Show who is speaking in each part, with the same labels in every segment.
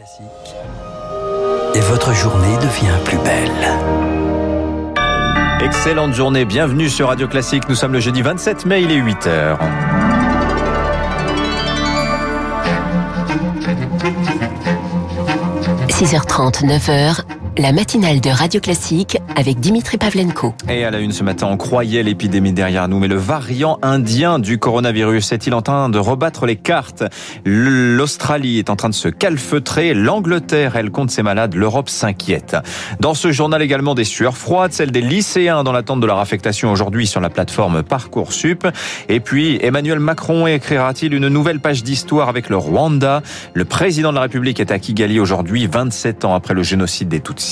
Speaker 1: Classique. Et votre journée devient plus belle.
Speaker 2: Excellente journée, bienvenue sur Radio Classique. Nous sommes le jeudi 27 mai, il est 8h.
Speaker 3: – 6h30, 9h, la matinale de Radio Classique avec Dimitri Pavlenko.
Speaker 2: Et à la une ce matin, on croyait l'épidémie derrière nous, mais le variant indien du coronavirus est-il en train de rebattre les cartes? L'Australie est en train de se calfeutrer, l'Angleterre, elle compte ses malades, l'Europe s'inquiète. Dans ce journal également des sueurs froides, celles des lycéens dans l'attente de leur affectation aujourd'hui sur la plateforme Parcoursup. Et puis, Emmanuel Macron écrira-t-il une nouvelle page d'histoire avec le Rwanda? Le président de la République est à Kigali aujourd'hui, 27 ans après le génocide des Tutsis.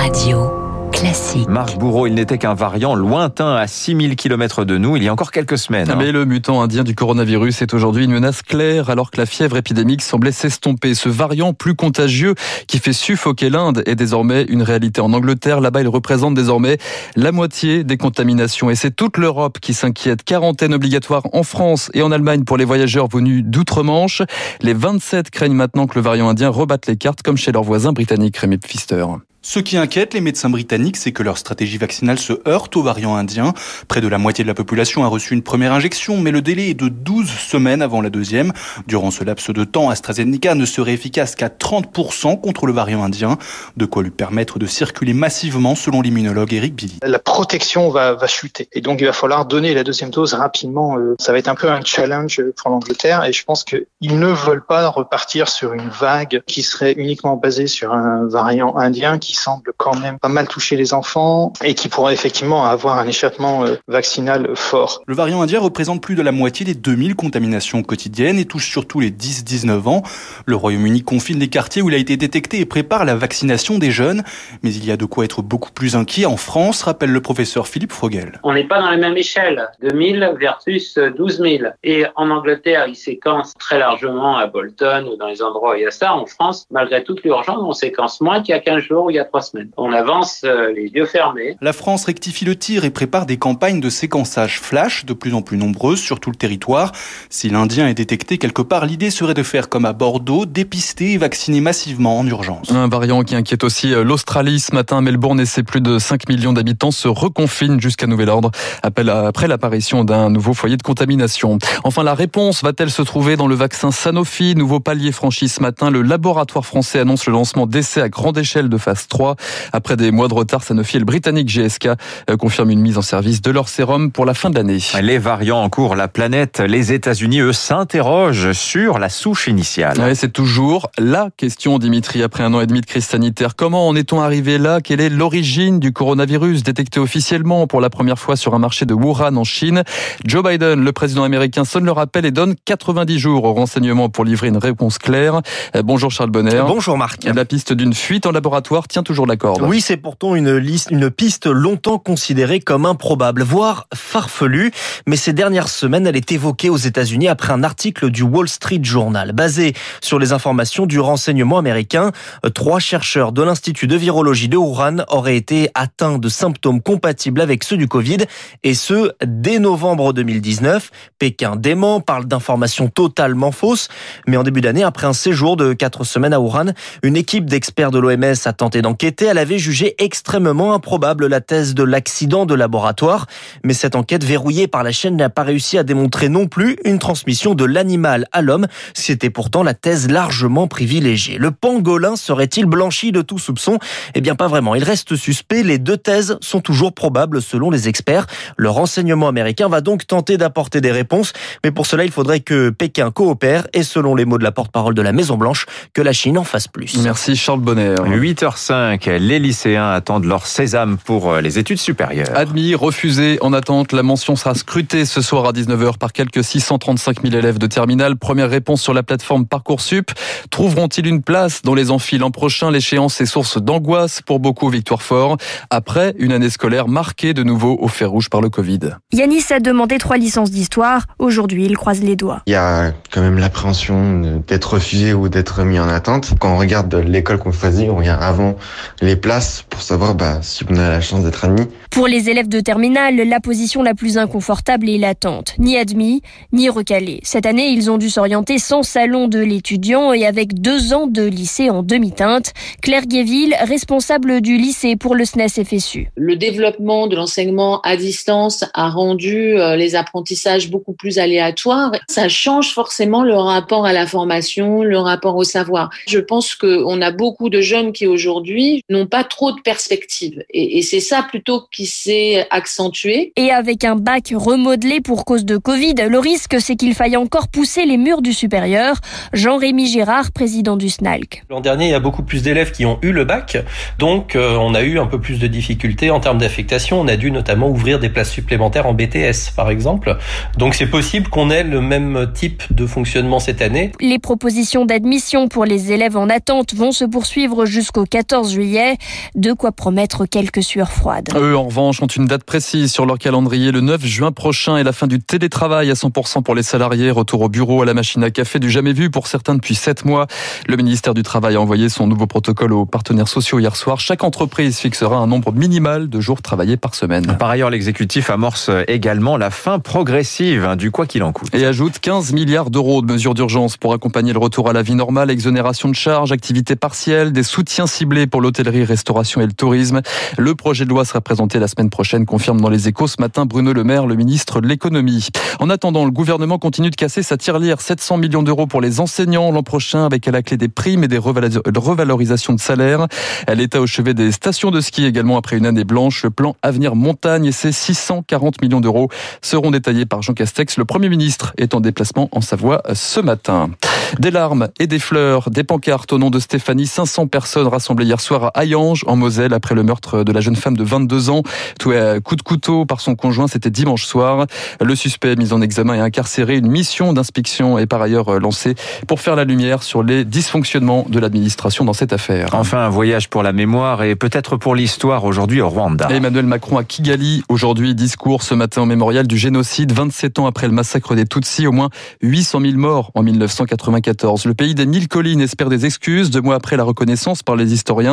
Speaker 3: Radio classique.
Speaker 2: Marc Bourreau, il n'était qu'un variant lointain à 6000 km de nous il y a encore quelques semaines.
Speaker 4: Hein. Mais le mutant indien du coronavirus est aujourd'hui une menace claire alors que la fièvre épidémique semblait s'estomper. Ce variant plus contagieux qui fait suffoquer l'Inde est désormais une réalité en Angleterre. Là-bas, il représente désormais la moitié des contaminations et c'est toute l'Europe qui s'inquiète. Quarantaine obligatoire en France et en Allemagne pour les voyageurs venus d'outre-Manche. Les 27 craignent maintenant que le variant indien rebatte les cartes comme chez leurs voisins britanniques, Rémi Pfister.
Speaker 5: Ce qui inquiète les médecins britanniques, c'est que leur stratégie vaccinale se heurte au variant indien. Près de la moitié de la population a reçu une première injection, mais le délai est de 12 semaines avant la deuxième. Durant ce laps de temps, AstraZeneca ne serait efficace qu'à 30% contre le variant indien, de quoi lui permettre de circuler massivement selon l'immunologue Eric Billy.
Speaker 6: La protection va, va chuter et donc il va falloir donner la deuxième dose rapidement. Euh, ça va être un peu un challenge pour l'Angleterre et je pense qu'ils ne veulent pas repartir sur une vague qui serait uniquement basée sur un variant indien qui semble quand même pas mal toucher les enfants et qui pourrait effectivement avoir un échappement euh, vaccinal fort.
Speaker 5: Le variant indien représente plus de la moitié des 2000 contaminations quotidiennes et touche surtout les 10-19 ans. Le Royaume-Uni confine les quartiers où il a été détecté et prépare la vaccination des jeunes. Mais il y a de quoi être beaucoup plus inquiet en France, rappelle le professeur Philippe Frogel.
Speaker 7: On n'est pas dans la même échelle, 2000 versus 12 000. Et en Angleterre, ils séquencent très largement à Bolton ou dans les endroits où il y a ça. En France, malgré toute l'urgence, on séquence moins qu'il y a 15 jours ou il y a trois semaines. On avance euh, les yeux fermés.
Speaker 5: La France rectifie le tir et prépare des campagnes de séquençage flash de plus en plus nombreuses sur tout le territoire. Si l'Indien est détecté quelque part, l'idée serait de faire comme à Bordeaux, dépister et vacciner massivement en urgence.
Speaker 4: Un variant qui inquiète aussi euh, l'Australie. Ce matin, Melbourne et ses plus de 5 millions d'habitants se reconfinent jusqu'à nouvel ordre après l'apparition d'un nouveau foyer de contamination. Enfin, la réponse va-t-elle se trouver dans le vaccin Sanofi? Nouveau palier franchi ce matin. Le laboratoire français annonce le lancement d'essais à grande échelle de phase 3. Après des mois de retard, Sanofi et le britannique GSK euh, confirment une mise en service de leur sérum pour la fin de l'année.
Speaker 2: Les variants en cours, la planète, les États-Unis, eux, s'interrogent sur la souche initiale.
Speaker 4: Ouais, c'est toujours la question, Dimitri, après un an et demi de crise sanitaire. Comment en est-on arrivé là? Quelle est l'origine du coronavirus détecté officiellement pour la première fois sur un marché de Wuhan en Chine? Joe Biden, le président américain, sonne le rappel et donne 90 jours au renseignement pour livrer une réponse claire. Euh, bonjour Charles Bonner.
Speaker 8: Bonjour Marc.
Speaker 4: La piste d'une fuite en laboratoire tient toujours la corde.
Speaker 8: Oui, c'est pourtant une liste, une piste longtemps considérée comme improbable, voire farfelue. Mais ces dernières semaines, elle est évoquée aux États-Unis après un article du Wall Street Journal. Basé sur les informations du renseignement américain, trois chercheurs de l'Institut de virologie de Wuhan auraient été atteints de symptômes compatibles avec ceux du Covid, et ce, dès novembre 2019. Pékin dément, parle d'informations totalement fausses. Mais en début d'année, après un séjour de quatre semaines à Wuhan, une équipe d'experts de l'OMS a tenté d'enquêter. Elle avait jugé extrêmement improbable la thèse de l'accident de laboratoire. Mais cette enquête verrouillée par la chaîne n'a pas réussi à démontrer non plus une transmission de l'animal à l'homme. C'était pourtant la thèse largement privilégiée. Le pangolin serait-il blanchi de tout soupçon? Eh bien pas vraiment. Il reste suspect. Les deux thèses sont toujours probables selon les experts. Le renseignement américain va donc tenter d'apporter des réponses. Mais pour cela, il faudrait que Pékin coopère et selon les mots de la porte-parole de la Maison Blanche, que la Chine en fasse plus.
Speaker 4: Merci Charles Bonner.
Speaker 2: 8h05, les lycéens attendent leur sésame pour euh, les études supérieures.
Speaker 4: Admis, refusé, en attente. La mention sera scrutée ce soir à 19h par quelques 635 000 élèves de terminale. Première réponse sur la plateforme Parcoursup. Trouveront-ils une place dans les amphis l'an prochain? L'échéance est source d'angoisse pour beaucoup, Victoire Fort. Après une année scolaire marquée de nouveau au fer rouge par le Covid.
Speaker 9: Yanis a demandé trois licences d'histoire. Aujourd'hui, il croise les doigts.
Speaker 10: Il y a quand même l'appréhension d'être refusé ou d'être mis en attente. Quand on regarde l'école qu'on choisit, on regarde avant les places pour savoir bah, si on a la chance d'être admis.
Speaker 9: Pour les élèves de terminale, la position la plus inconfortable est l'attente. Ni admis, ni recalé. Cette année, ils ont dû s'orienter sans salon de l'étudiant et avec deux ans de lycée en demi-teinte. Claire Guéville, responsable du lycée pour le SNES FSU.
Speaker 11: Le développement de l'enseignement à distance a rendu euh, les apprentissages beaucoup plus aléatoires. Ça change forcément le rapport à la formation, le rapport au savoir. Je pense qu'on a beaucoup de jeunes qui aujourd'hui n'ont pas trop de perspectives. Et, et c'est ça plutôt qui s'est accentué.
Speaker 9: Et avec un bac remodelé pour cause de Covid, le risque c'est qu'il faille encore pousser les murs du supérieur. Jean-Rémy Girard, président du SNALC.
Speaker 12: L'an dernier, il y a beaucoup plus d'élèves qui ont eu le bac, donc euh, on a eu un peu plus de difficultés en termes d'affectation. On a dû notamment ouvrir des places supplémentaires en BTS, par exemple. Donc c'est possible qu'on ait le même type de fonctionnement cette année.
Speaker 9: Les propositions d'admission pour les élèves en attente vont se poursuivre jusqu'au 14 juillet. De quoi promettre quelques sueurs froides.
Speaker 4: Eux, en revanche, ont une date précise sur leur calendrier. Le 9 juin prochain et la fin du télétravail à 100% pour les salariés. Retour au bureau, à la machine à café, du jamais vu pour certains depuis 7 mois. Le ministère du Travail a envoyé son nouveau protocole aux partenaires sociaux hier soir. Chaque entreprise fixera un nombre minimal de jours travaillés par semaine.
Speaker 2: Par ailleurs, l'exécutif amorce également la fin progressive hein, du quoi qu'il en coûte.
Speaker 4: Et ajoute 15 milliards d'euros de mesures d'urgence pour accompagner le retour à la vie normale, exonération de charges, activités partielles, des soutiens ciblés pour l'hôtellerie, restauration et le tourisme. Le projet de loi sera présenté la semaine prochaine, confirme dans les échos ce matin Bruno Le Maire, le ministre de l'économie. En attendant, le gouvernement continue de casser sa tirelire. 700 millions d'euros pour les enseignants l'an prochain avec à la clé des primes et des revalorisations de salaire. L'État au chevet des stations de ski également après une année blanche. Le plan Avenir Montagne et ses 640 millions d'euros seront détaillés par Jean Castex. Le Premier ministre est en déplacement en Savoie ce matin. Des larmes et des fleurs, des pancartes au nom de Stéphanie. 500 personnes rassemblées hier soir à Hayange, en Moselle, après le meurtre de la jeune femme de 22 ans, tuée à coup de couteau par son conjoint. C'était dimanche soir. Le suspect mis en examen et incarcéré. Une mission d'inspection est par ailleurs lancée pour faire la lumière sur les dysfonctionnements de l'administration dans cette affaire.
Speaker 2: Enfin, un voyage pour la mémoire et peut-être pour l'histoire aujourd'hui au Rwanda.
Speaker 4: Emmanuel Macron à Kigali. Aujourd'hui, discours ce matin au mémorial du génocide. 27 ans après le massacre des Tutsis, au moins 800 000 morts en 1994. Le pays des mille collines espère des excuses deux mois après la reconnaissance par les historiens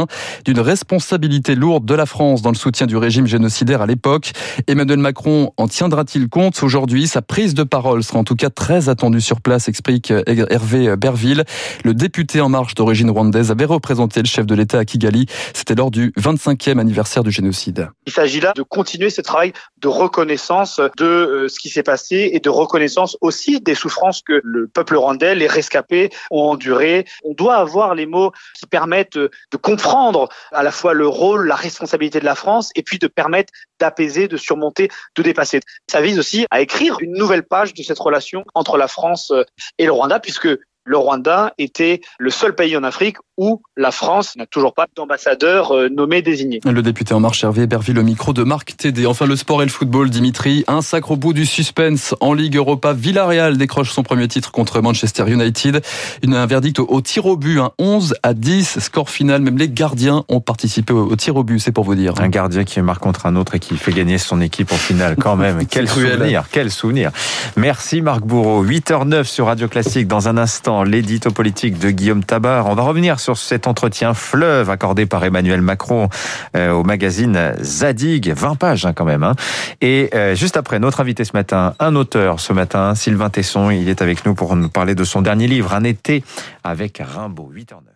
Speaker 4: d'une responsabilité lourde de la France dans le soutien du régime génocidaire à l'époque. Emmanuel Macron en tiendra-t-il compte aujourd'hui? Sa prise de parole sera en tout cas très attendue sur place, explique Hervé Berville. Le député En Marche d'origine rwandaise avait représenté le chef de l'État à Kigali. C'était lors du 25e anniversaire du génocide.
Speaker 13: Il s'agit là de continuer ce travail de reconnaissance de euh, ce qui s'est passé et de reconnaissance aussi des souffrances que le peuple rwandais, les rescapés ont endurées. On doit avoir les mots qui permettent de comprendre à la fois le rôle, la responsabilité de la France et puis de permettre d'apaiser, de surmonter, de dépasser. Ça vise aussi à écrire une nouvelle page de cette relation entre la France et le Rwanda puisque le Rwanda était le seul pays en Afrique où la France n'a toujours pas d'ambassadeur euh, nommé désigné.
Speaker 4: Le député En Marche Hervé Berville, le micro de Marc Tédé. Enfin, le sport et le football, Dimitri. Un sacre au bout du suspense en Ligue Europa. Villarreal décroche son premier titre contre Manchester United. Une, un verdict au, tir au but, un 11 à 10, score final. Même les gardiens ont participé au, tir au but, c'est pour vous dire.
Speaker 2: Un gardien qui marque contre un autre et qui fait gagner son équipe au final, quand même. quel souvenir, quel souvenir. Merci Marc Bourreau. 8h09 sur Radio Classique. Dans un instant, l'édito politique de Guillaume Tabar. On va revenir sur cet entretien fleuve accordé par Emmanuel Macron euh, au magazine Zadig, 20 pages hein, quand même. Hein. Et euh, juste après, notre invité ce matin, un auteur ce matin, Sylvain Tesson, il est avec nous pour nous parler de son dernier livre, Un été avec Rimbaud, 8h09.